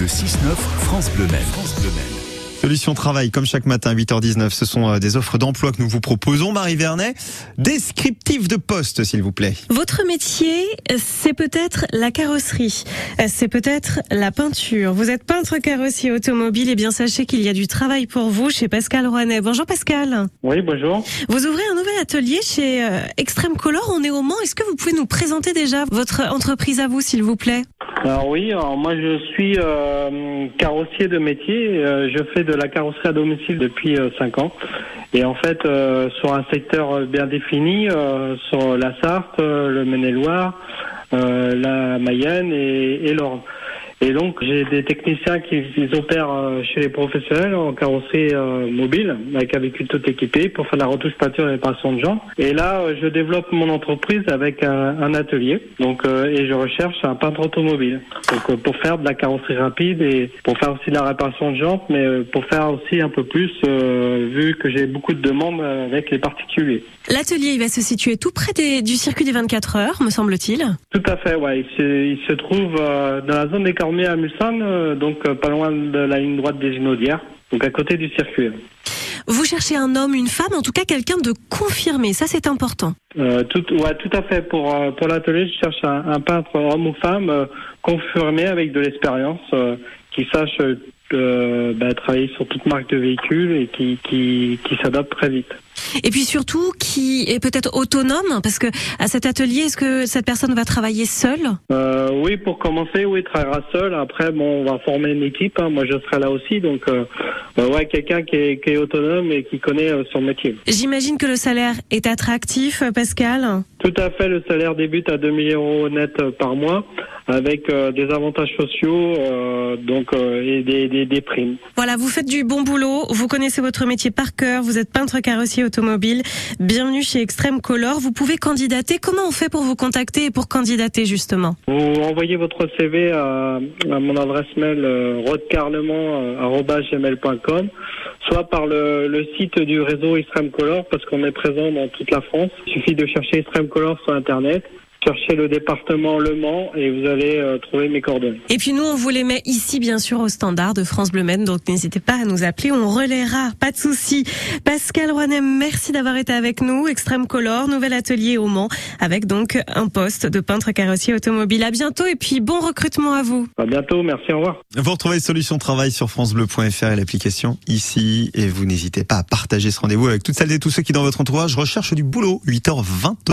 Le 6-9, France Bleu Maine. France Bleu Maine. Solution travail, comme chaque matin, 8h19, ce sont euh, des offres d'emploi que nous vous proposons. Marie Vernet, descriptif de poste, s'il vous plaît. Votre métier, c'est peut-être la carrosserie, c'est peut-être la peinture. Vous êtes peintre carrossier automobile, et bien sachez qu'il y a du travail pour vous chez Pascal Rouanet. Bonjour Pascal. Oui, bonjour. Vous ouvrez un nouvel atelier chez euh, Extreme Color, on est au Mans. Est-ce que vous pouvez nous présenter déjà votre entreprise à vous, s'il vous plaît? Alors oui, moi je suis euh, carrossier de métier. Euh, je fais de la carrosserie à domicile depuis 5 ans. Et en fait, euh, sur un secteur bien défini, euh, sur la Sarthe, le Maine-et-Loire, euh, la Mayenne et, et l'Orne. Et donc j'ai des techniciens qui ils opèrent euh, chez les professionnels en carrosserie euh, mobile avec un véhicule tout équipé pour faire la retouche peinture et réparation de gens. Et là euh, je développe mon entreprise avec un, un atelier. Donc euh, et je recherche un peintre automobile. Donc euh, pour faire de la carrosserie rapide et pour faire aussi de la réparation de jantes, mais euh, pour faire aussi un peu plus vu que j'ai beaucoup de demandes avec les particuliers. L'atelier, il va se situer tout près des- du circuit des 24 heures, me semble-t-il. Tout à fait, ouais. Il se, il se trouve dans la zone des Cormiers à Mulsanne, euh, donc euh, pas loin de la ligne droite des Ginaudières, donc à côté du circuit. Vous cherchez un homme, une femme, en tout cas quelqu'un de confirmé. Ça, c'est important. Euh, tout, ouais, tout à fait. Pour euh, pour l'atelier, je cherche un, un peintre homme ou femme euh, confirmé avec de l'expérience, euh, qui sache bah, travailler sur toute marque de véhicule et qui qui, qui s'adapte très vite. Et puis surtout, qui est peut-être autonome, parce que à cet atelier, est-ce que cette personne va travailler seule? Euh, oui, pour commencer, oui, il travaillera seul. Après, bon, on va former une équipe. hein. Moi, je serai là aussi, donc euh, euh, ouais, quelqu'un qui est, qui est autonome et qui connaît euh, son métier. J'imagine que le salaire est attractif, Pascal. Tout à fait, le salaire débute à 2000 euros net euh, par mois, avec euh, des avantages sociaux, euh, donc euh, et des, des, des primes. Voilà, vous faites du bon boulot, vous connaissez votre métier par cœur, vous êtes peintre carrossier automobile. Bienvenue chez Extreme Color. Vous pouvez candidater. Comment on fait pour vous contacter et pour candidater justement Vous envoyez votre CV à, mon adresse mail euh, rodcarlement@gmail.com, soit par le, le site du réseau Extreme Color, parce qu'on est présent dans toute la France. Il suffit de chercher Extreme Color sur Internet. Cherchez le département Le Mans et vous allez euh, trouver mes coordonnées. Et puis nous, on vous les met ici, bien sûr, au standard de France Bleu Maine. Donc n'hésitez pas à nous appeler, on relaiera, pas de souci. Pascal Rouanem, merci d'avoir été avec nous. Extrême Color, nouvel atelier au Mans, avec donc un poste de peintre carrossier automobile. À bientôt et puis bon recrutement à vous. À bientôt, merci, au revoir. Vous retrouvez Solution Travail sur francebleu.fr et l'application ici. Et vous n'hésitez pas à partager ce rendez-vous avec toutes celles et tous ceux qui, dans votre entourage, recherchent du boulot. 8h20.